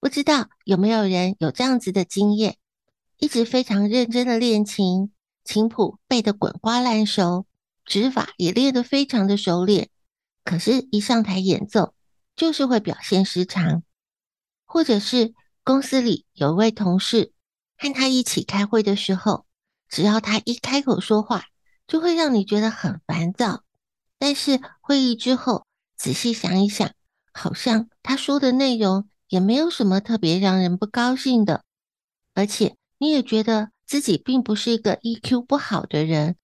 不知道有没有人有这样子的经验：一直非常认真的练琴，琴谱背得滚瓜烂熟，指法也练得非常的熟练，可是，一上台演奏，就是会表现失常。或者是公司里有一位同事，和他一起开会的时候，只要他一开口说话，就会让你觉得很烦躁，但是会议之后仔细想一想，好像他说的内容也没有什么特别让人不高兴的，而且你也觉得自己并不是一个 EQ 不好的人，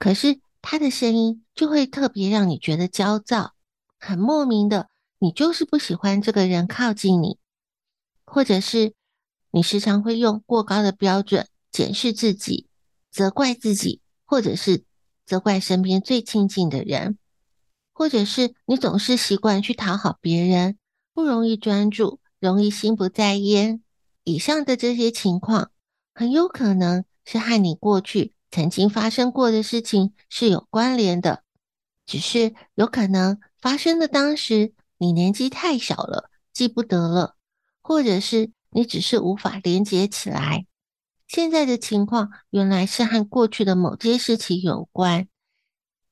可是他的声音就会特别让你觉得焦躁，很莫名的，你就是不喜欢这个人靠近你，或者是你时常会用过高的标准检视自己，责怪自己，或者是。责怪身边最亲近的人，或者是你总是习惯去讨好别人，不容易专注，容易心不在焉。以上的这些情况，很有可能是和你过去曾经发生过的事情是有关联的，只是有可能发生的当时你年纪太小了，记不得了，或者是你只是无法连接起来。现在的情况原来是和过去的某件事情有关。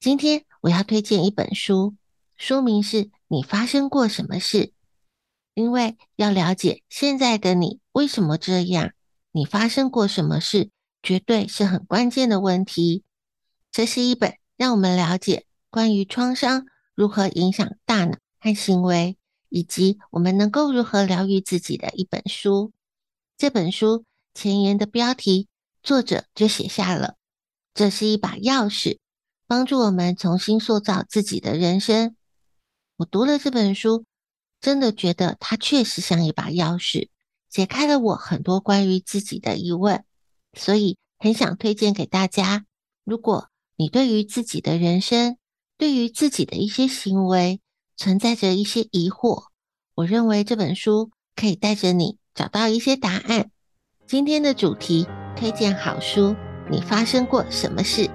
今天我要推荐一本书，书名是《你发生过什么事》。因为要了解现在的你为什么这样，你发生过什么事，绝对是很关键的问题。这是一本让我们了解关于创伤如何影响大脑和行为，以及我们能够如何疗愈自己的一本书。这本书。前言的标题，作者就写下了：“这是一把钥匙，帮助我们重新塑造自己的人生。”我读了这本书，真的觉得它确实像一把钥匙，解开了我很多关于自己的疑问，所以很想推荐给大家。如果你对于自己的人生，对于自己的一些行为存在着一些疑惑，我认为这本书可以带着你找到一些答案。今天的主题推荐好书，你发生过什么事？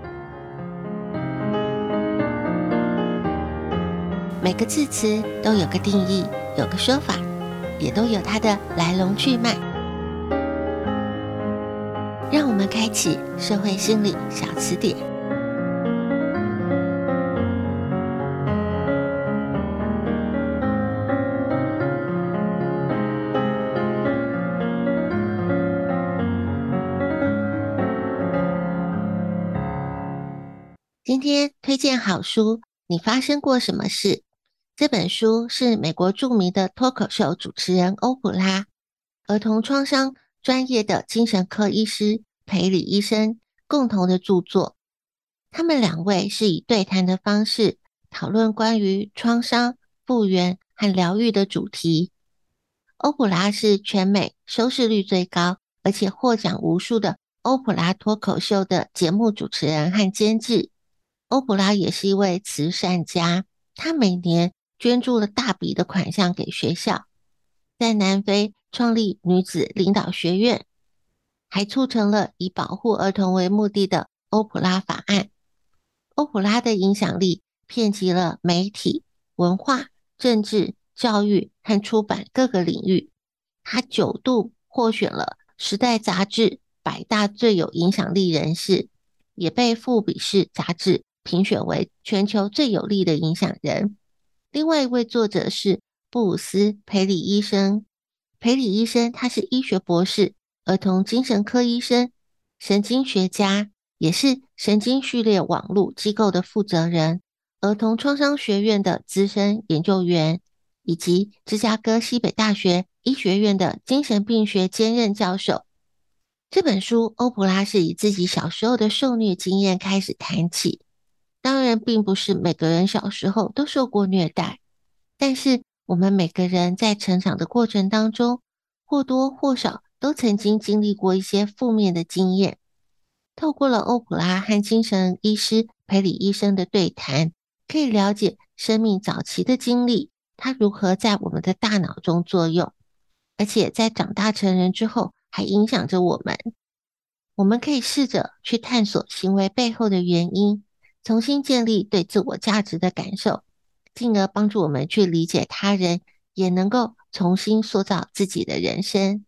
每个字词都有个定义，有个说法，也都有它的来龙去脉。让我们开启社会心理小词典。今天推荐好书，你发生过什么事？这本书是美国著名的脱口秀主持人欧普拉、儿童创伤专业的精神科医师培里医生共同的著作。他们两位是以对谈的方式讨论关于创伤复原和疗愈的主题。欧普拉是全美收视率最高，而且获奖无数的欧普拉脱口秀的节目主持人和监制。欧普拉也是一位慈善家，他每年捐助了大笔的款项给学校，在南非创立女子领导学院，还促成了以保护儿童为目的的欧普拉法案。欧普拉的影响力遍及了媒体、文化、政治、教育和出版各个领域。他九度获选了《时代》杂志百大最有影响力人士，也被《富比士》杂志评选为全球最有力的影响人。另外一位作者是布鲁斯·培里医生。培里医生他是医学博士、儿童精神科医生、神经学家，也是神经序列网络机构的负责人，儿童创伤学院的资深研究员，以及芝加哥西北大学医学院的精神病学兼任教授。这本书，欧普拉是以自己小时候的受虐经验开始谈起。当然，并不是每个人小时候都受过虐待，但是我们每个人在成长的过程当中，或多或少都曾经经历过一些负面的经验。透过了欧普拉和精神医师培里医生的对谈，可以了解生命早期的经历，它如何在我们的大脑中作用，而且在长大成人之后。还影响着我们。我们可以试着去探索行为背后的原因，重新建立对自我价值的感受，进而帮助我们去理解他人，也能够重新塑造自己的人生。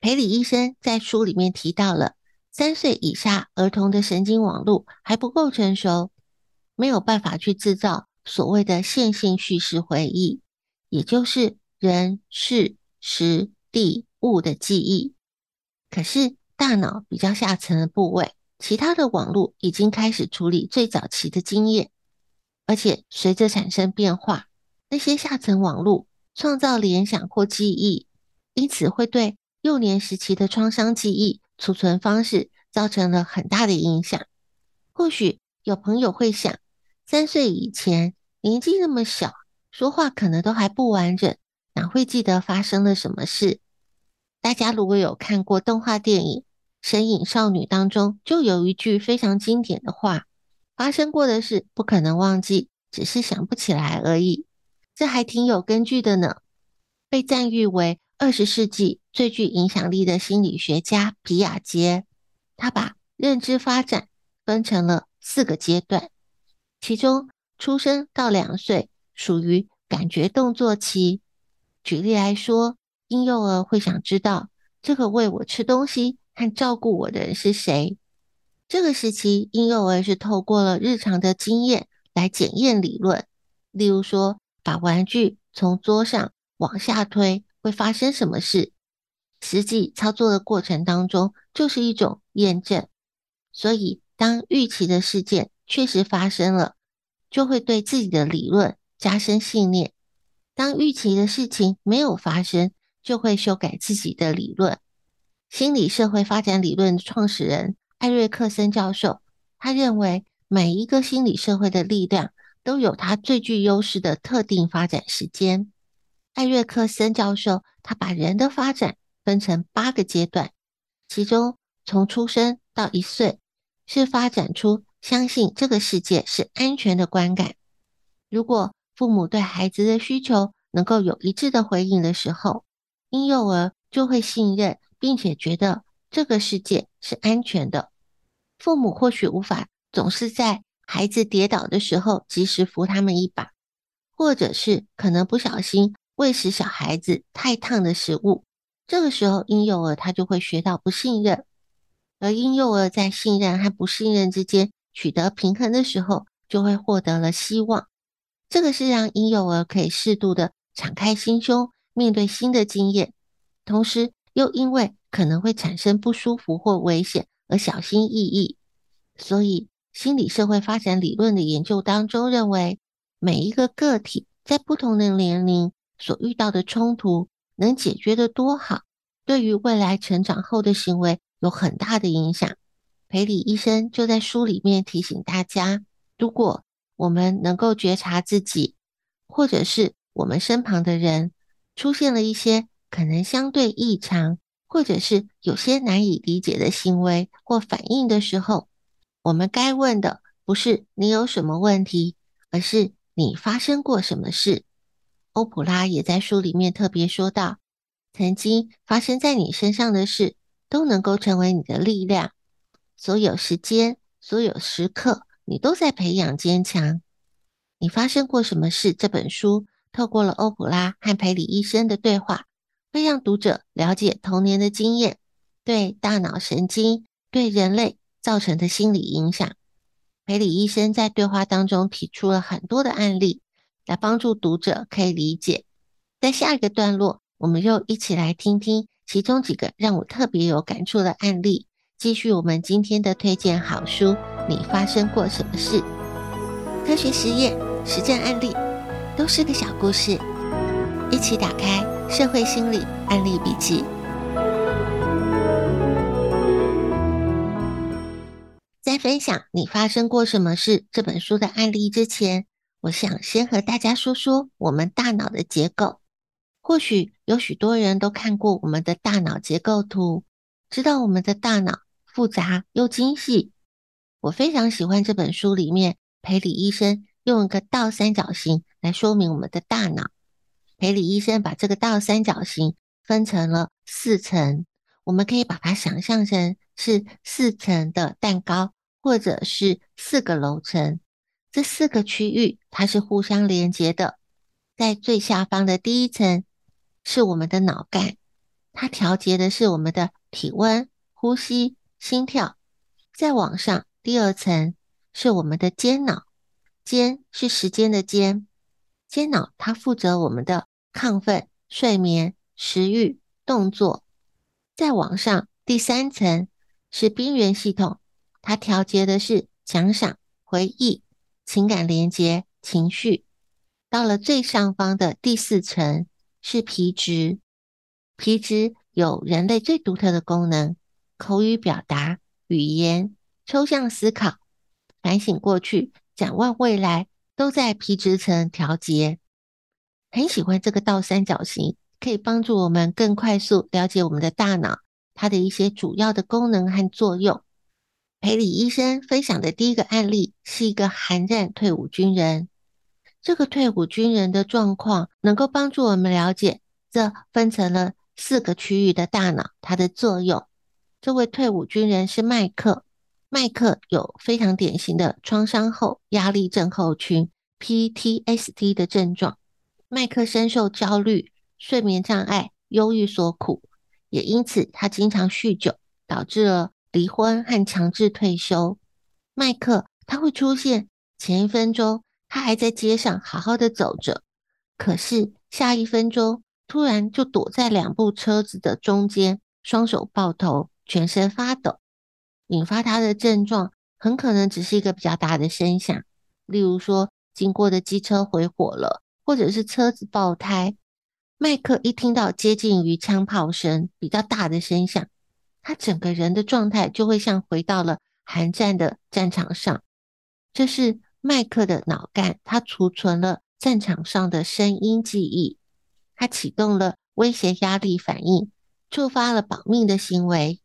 培里医生在书里面提到了，三岁以下儿童的神经网络还不够成熟，没有办法去制造所谓的线性叙事回忆，也就是人、事、时、地、物的记忆。可是，大脑比较下层的部位，其他的网络已经开始处理最早期的经验，而且随着产生变化，那些下层网络创造联想或记忆，因此会对幼年时期的创伤记忆储存方式造成了很大的影响。或许有朋友会想，三岁以前年纪那么小，说话可能都还不完整，哪会记得发生了什么事？大家如果有看过动画电影《神隐少女》当中，就有一句非常经典的话：“发生过的事不可能忘记，只是想不起来而已。”这还挺有根据的呢。被赞誉为二十世纪最具影响力的心理学家皮亚杰，他把认知发展分成了四个阶段，其中出生到两岁属于感觉动作期。举例来说，婴幼儿会想知道这个喂我吃东西和照顾我的人是谁。这个时期，婴幼儿是透过了日常的经验来检验理论，例如说，把玩具从桌上往下推会发生什么事。实际操作的过程当中，就是一种验证。所以，当预期的事件确实发生了，就会对自己的理论加深信念；当预期的事情没有发生，就会修改自己的理论。心理社会发展理论创始人艾瑞克森教授，他认为每一个心理社会的力量都有它最具优势的特定发展时间。艾瑞克森教授他把人的发展分成八个阶段，其中从出生到一岁是发展出相信这个世界是安全的观感。如果父母对孩子的需求能够有一致的回应的时候，婴幼儿就会信任，并且觉得这个世界是安全的。父母或许无法总是在孩子跌倒的时候及时扶他们一把，或者是可能不小心喂食小孩子太烫的食物。这个时候，婴幼儿他就会学到不信任。而婴幼儿在信任和不信任之间取得平衡的时候，就会获得了希望。这个是让婴幼儿可以适度的敞开心胸。面对新的经验，同时又因为可能会产生不舒服或危险而小心翼翼，所以心理社会发展理论的研究当中认为，每一个个体在不同的年龄所遇到的冲突能解决的多好，对于未来成长后的行为有很大的影响。培里医生就在书里面提醒大家，如果我们能够觉察自己，或者是我们身旁的人。出现了一些可能相对异常，或者是有些难以理解的行为或反应的时候，我们该问的不是你有什么问题，而是你发生过什么事。欧普拉也在书里面特别说到，曾经发生在你身上的事，都能够成为你的力量。所有时间，所有时刻，你都在培养坚强。你发生过什么事？这本书透过了欧普拉和培里医生的对话，会让读者了解童年的经验对大脑神经、对人类造成的心理影响。裴里医生在对话当中提出了很多的案例，来帮助读者可以理解。在下一个段落，我们又一起来听听其中几个让我特别有感触的案例。继续我们今天的推荐好书，你发生过什么事？科学实验、实战案例，都是个小故事。一起打开《社会心理案例笔记》。在分享你发生过什么事这本书的案例之前，我想先和大家说说我们大脑的结构。或许有许多人都看过我们的大脑结构图，知道我们的大脑复杂又精细。我非常喜欢这本书里面培里医生用一个倒三角形来说明我们的大脑。培里医生把这个倒三角形分成了四层，我们可以把它想象成是四层的蛋糕，或者是四个楼层。这四个区域它是互相连接的，在最下方的第一层。是我们的脑干，它调节的是我们的体温、呼吸、心跳。再往上，第二层是我们的间脑，间是时间的间，间脑它负责我们的亢奋、睡眠、食欲、动作。再往上，第三层是边缘系统，它调节的是奖赏、回忆、情感连接、情绪。到了最上方的第四层。是皮质，皮质有人类最独特的功能：口语表达、语言、抽象思考、反省过去、展望未来，都在皮质层调节。很喜欢这个倒三角形，可以帮助我们更快速了解我们的大脑，它的一些主要的功能和作用。培里医生分享的第一个案例是一个韩战退伍军人。这个退伍军人的状况能够帮助我们了解，这分成了四个区域的大脑，它的作用。这位退伍军人是麦克，麦克有非常典型的创伤后压力症候群 （PTSD） 的症状。麦克深受焦虑、睡眠障碍、忧郁所苦，也因此他经常酗酒，导致了离婚和强制退休。麦克他会出现前一分钟。他还在街上好好的走着，可是下一分钟突然就躲在两部车子的中间，双手抱头，全身发抖。引发他的症状很可能只是一个比较大的声响，例如说经过的机车回火了，或者是车子爆胎。麦克一听到接近于枪炮声比较大的声响，他整个人的状态就会像回到了寒战的战场上。这是。麦克的脑干，它储存了战场上的声音记忆，它启动了威胁压力反应，触发了保命的行为。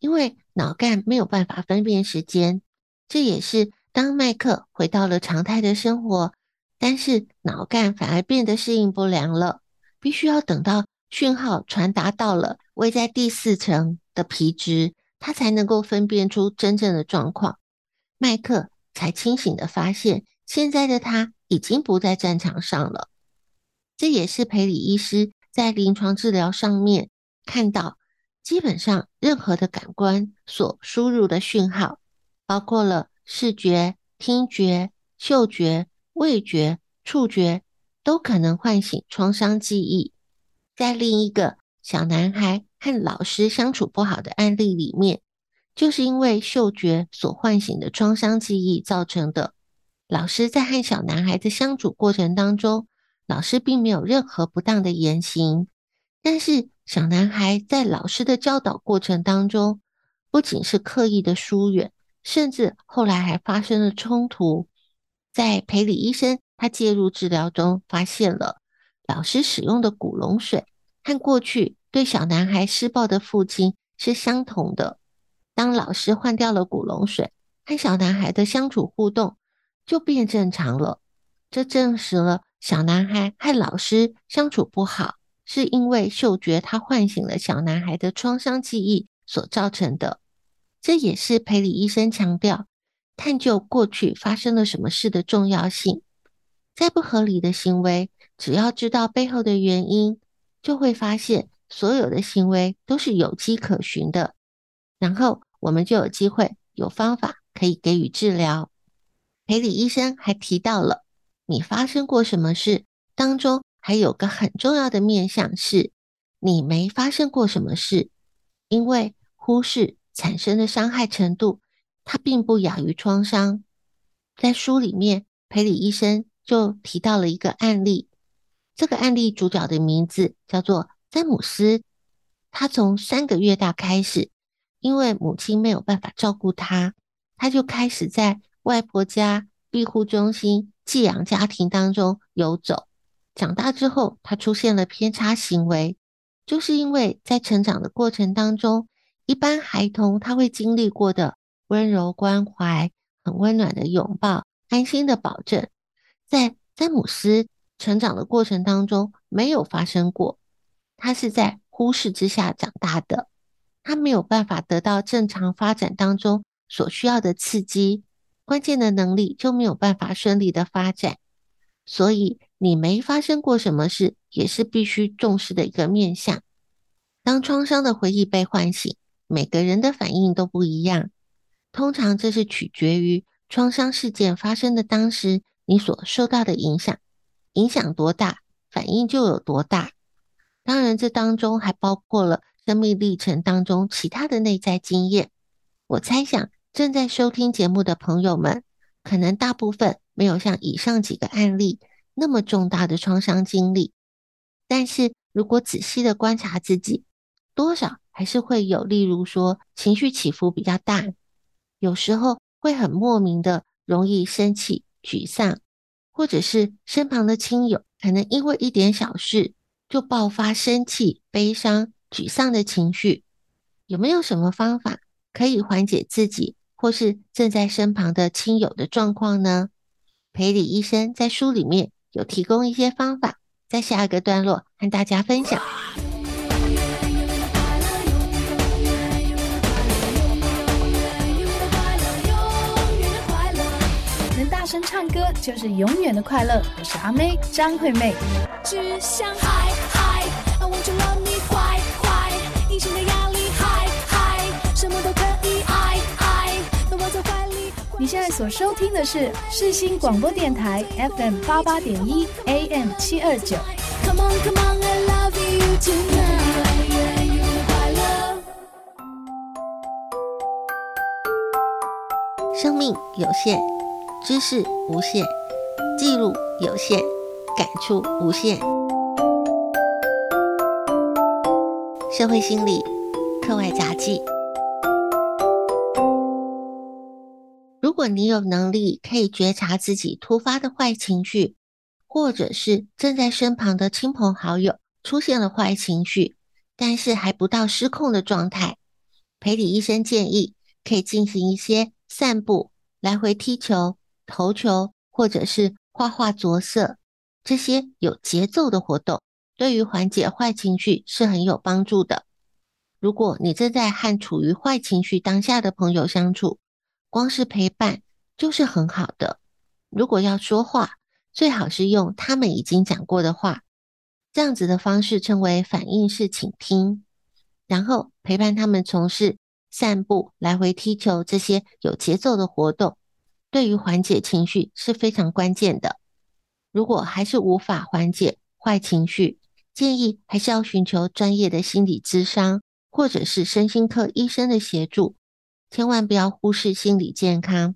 因为脑干没有办法分辨时间，这也是当麦克回到了常态的生活，但是脑干反而变得适应不良了，必须要等到讯号传达到了位在第四层的皮质，它才能够分辨出真正的状况。麦克。才清醒地发现，现在的他已经不在战场上了。这也是培理医师在临床治疗上面看到，基本上任何的感官所输入的讯号，包括了视觉、听觉、嗅觉、味觉、触觉，都可能唤醒创伤记忆。在另一个小男孩和老师相处不好的案例里面。就是因为嗅觉所唤醒的创伤记忆造成的。老师在和小男孩的相处过程当中，老师并没有任何不当的言行，但是小男孩在老师的教导过程当中，不仅是刻意的疏远，甚至后来还发生了冲突。在培理医生他介入治疗中，发现了老师使用的古龙水和过去对小男孩施暴的父亲是相同的。当老师换掉了古龙水，和小男孩的相处互动就变正常了。这证实了小男孩和老师相处不好，是因为嗅觉他唤醒了小男孩的创伤记忆所造成的。这也是裴理医生强调探究过去发生了什么事的重要性。再不合理的行为，只要知道背后的原因，就会发现所有的行为都是有迹可循的。然后我们就有机会、有方法可以给予治疗。裴李医生还提到了，你发生过什么事当中，还有个很重要的面向是，你没发生过什么事，因为忽视。产生的伤害程度，它并不亚于创伤。在书里面，裴李医生就提到了一个案例。这个案例主角的名字叫做詹姆斯。他从三个月大开始，因为母亲没有办法照顾他，他就开始在外婆家、庇护中心、寄养家庭当中游走。长大之后，他出现了偏差行为，就是因为在成长的过程当中。一般孩童他会经历过的温柔关怀、很温暖的拥抱、安心的保证，在詹姆斯成长的过程当中没有发生过。他是在忽视之下长大的，他没有办法得到正常发展当中所需要的刺激，关键的能力就没有办法顺利的发展。所以，你没发生过什么事，也是必须重视的一个面向。当创伤的回忆被唤醒。每个人的反应都不一样，通常这是取决于创伤事件发生的当时你所受到的影响，影响多大，反应就有多大。当然，这当中还包括了生命历程当中其他的内在经验。我猜想正在收听节目的朋友们，可能大部分没有像以上几个案例那么重大的创伤经历，但是如果仔细的观察自己，多少。还是会有，例如说情绪起伏比较大，有时候会很莫名的容易生气、沮丧，或者是身旁的亲友可能因为一点小事就爆发生气、悲伤、沮丧的情绪。有没有什么方法可以缓解自己或是正在身旁的亲友的状况呢？裴李医生在书里面有提供一些方法，在下一个段落和大家分享。声唱歌就是永远的快乐。我是阿妹张惠妹。只想嗨嗨，I want to love me 坏坏，隐形的压力嗨嗨，什么都可以爱爱，都抱在怀里。你现在所收听的是世新广播电台 FM 八八点一 AM 七二九。Come on come on I love you tonight。生命有限。知识无限，记录有限，感触无限。社会心理课外杂记。如果你有能力可以觉察自己突发的坏情绪，或者是正在身旁的亲朋好友出现了坏情绪，但是还不到失控的状态，裴理医生建议可以进行一些散步、来回踢球。投球，或者是画画着色，这些有节奏的活动，对于缓解坏情绪是很有帮助的。如果你正在和处于坏情绪当下的朋友相处，光是陪伴就是很好的。如果要说话，最好是用他们已经讲过的话，这样子的方式称为反应式倾听，然后陪伴他们从事散步、来回踢球这些有节奏的活动。对于缓解情绪是非常关键的。如果还是无法缓解坏情绪，建议还是要寻求专业的心理咨商，或者是身心科医生的协助。千万不要忽视心理健康，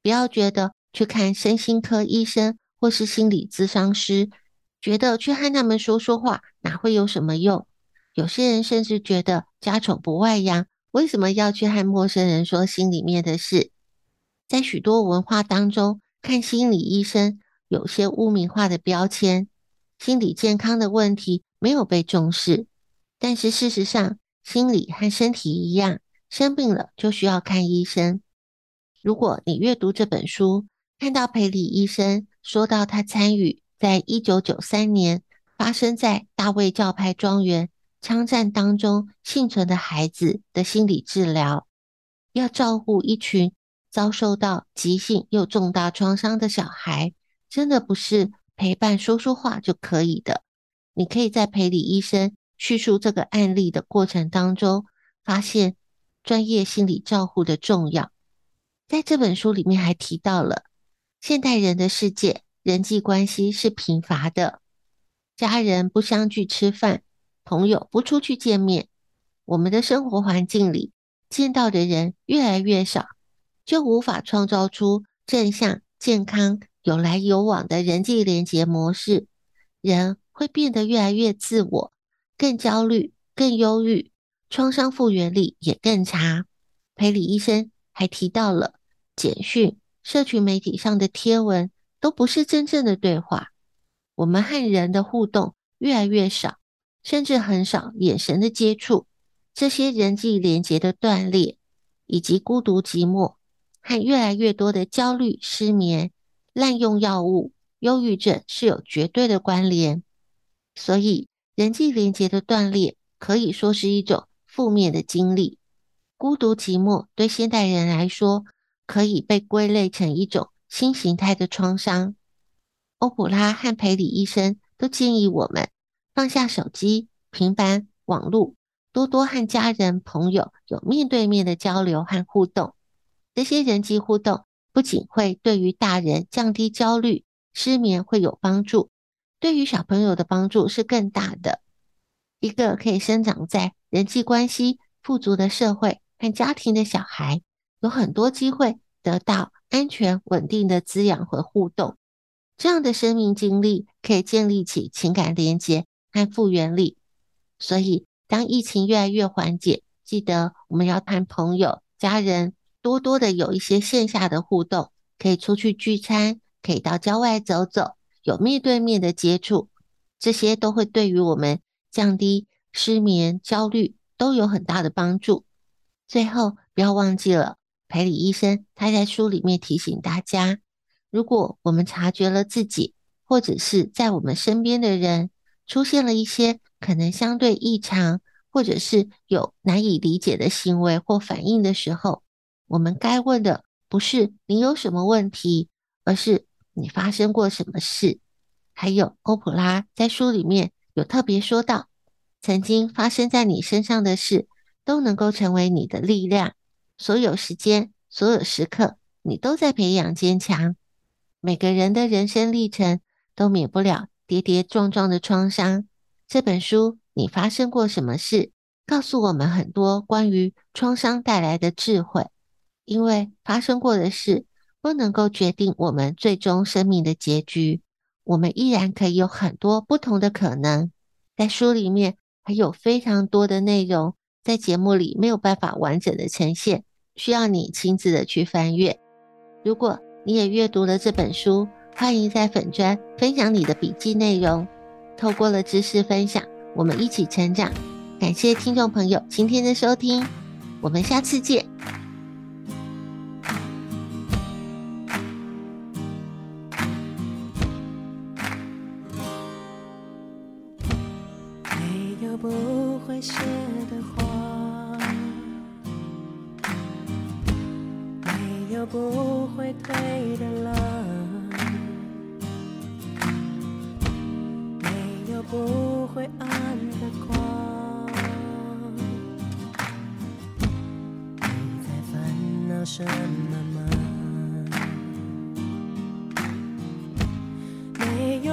不要觉得去看身心科医生或是心理咨商师，觉得去和他们说说话哪会有什么用？有些人甚至觉得家丑不外扬，为什么要去和陌生人说心里面的事？在许多文化当中，看心理医生有些污名化的标签，心理健康的问题没有被重视。但是事实上，心理和身体一样，生病了就需要看医生。如果你阅读这本书，看到裴李医生说到他参与在一九九三年发生在大卫教派庄园枪战当中幸存的孩子的心理治疗，要照顾一群遭受到急性又重大创伤的小孩，真的不是陪伴说说话就可以的。你可以在陪理医生叙述这个案例的过程当中，发现专业心理照护的重要。在这本书里面还提到了，现代人的世界人际关系是贫乏的，家人不相聚吃饭，朋友不出去见面，我们的生活环境里见到的人越来越少，就无法创造出正向、健康、有来有往的人际连结模式，人。会变得越来越自我，更焦虑，更忧郁，创伤复原力也更差。裴李医生还提到了，简讯、社群媒体上的贴文都不是真正的对话。我们和人的互动越来越少，甚至很少眼神的接触。这些人际连结的断裂，以及孤独寂寞，和越来越多的焦虑、失眠、滥用药物、忧郁症是有绝对的关联。所以，人际连结的断裂可以说是一种负面的经历。孤独寂寞对现代人来说，可以被归类成一种新形态的创伤。欧普拉和培里医生都建议我们放下手机、平板、网络，多多和家人、朋友有面对面的交流和互动。这些人际互动不仅会对于大人降低焦虑、失眠会有帮助。对于小朋友的帮助是更大的。一个可以生长在人际关系富足的社会和家庭的小孩，有很多机会得到安全稳定的滋养和互动。这样的生命经历可以建立起情感连结和复原力。所以，当疫情越来越缓解，记得我们要谈朋友、家人多多的有一些线下的互动，可以出去聚餐，可以到郊外走走。有面对面的接触，这些都会对于我们降低失眠、焦虑都有很大的帮助。最后，不要忘记了，裴李医生他在书里面提醒大家：如果我们察觉了自己，或者是在我们身边的人出现了一些可能相对异常，或者是有难以理解的行为或反应的时候，我们该问的不是你有什么问题，而是，你发生过什么事？还有欧普拉在书里面有特别说到，曾经发生在你身上的事都能够成为你的力量。所有时间，所有时刻，你都在培养坚强。每个人的人生历程都免不了跌跌撞撞的创伤。这本书，你发生过什么事？告诉我们很多关于创伤带来的智慧，因为发生过的事。不能够决定我们最终生命的结局，我们依然可以有很多不同的可能。在书里面还有非常多的内容，在节目里没有办法完整的呈现，需要你亲自的去翻阅。如果你也阅读了这本书，欢迎在粉专分享你的笔记内容。透过了知识分享，我们一起成长。感谢听众朋友今天的收听，我们下次见。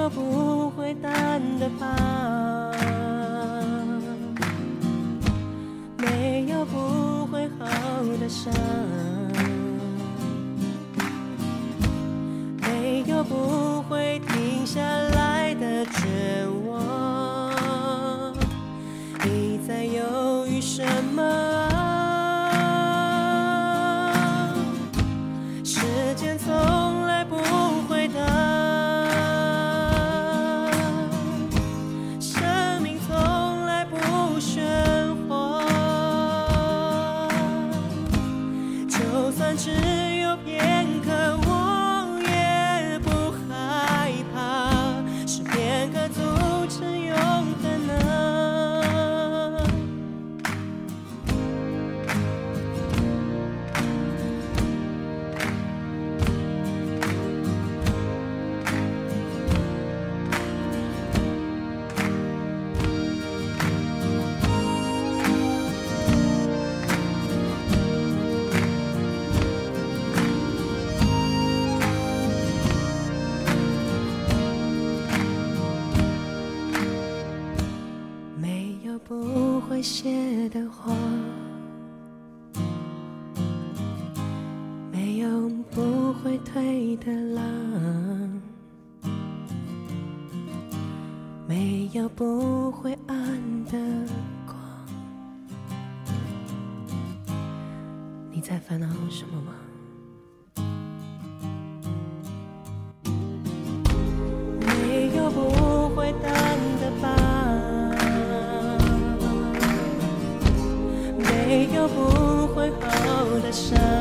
就不会淡的疤。没有不会好的伤。的话，没有不会退的浪，没有不会暗的光。你在烦恼什么吗？sunshine.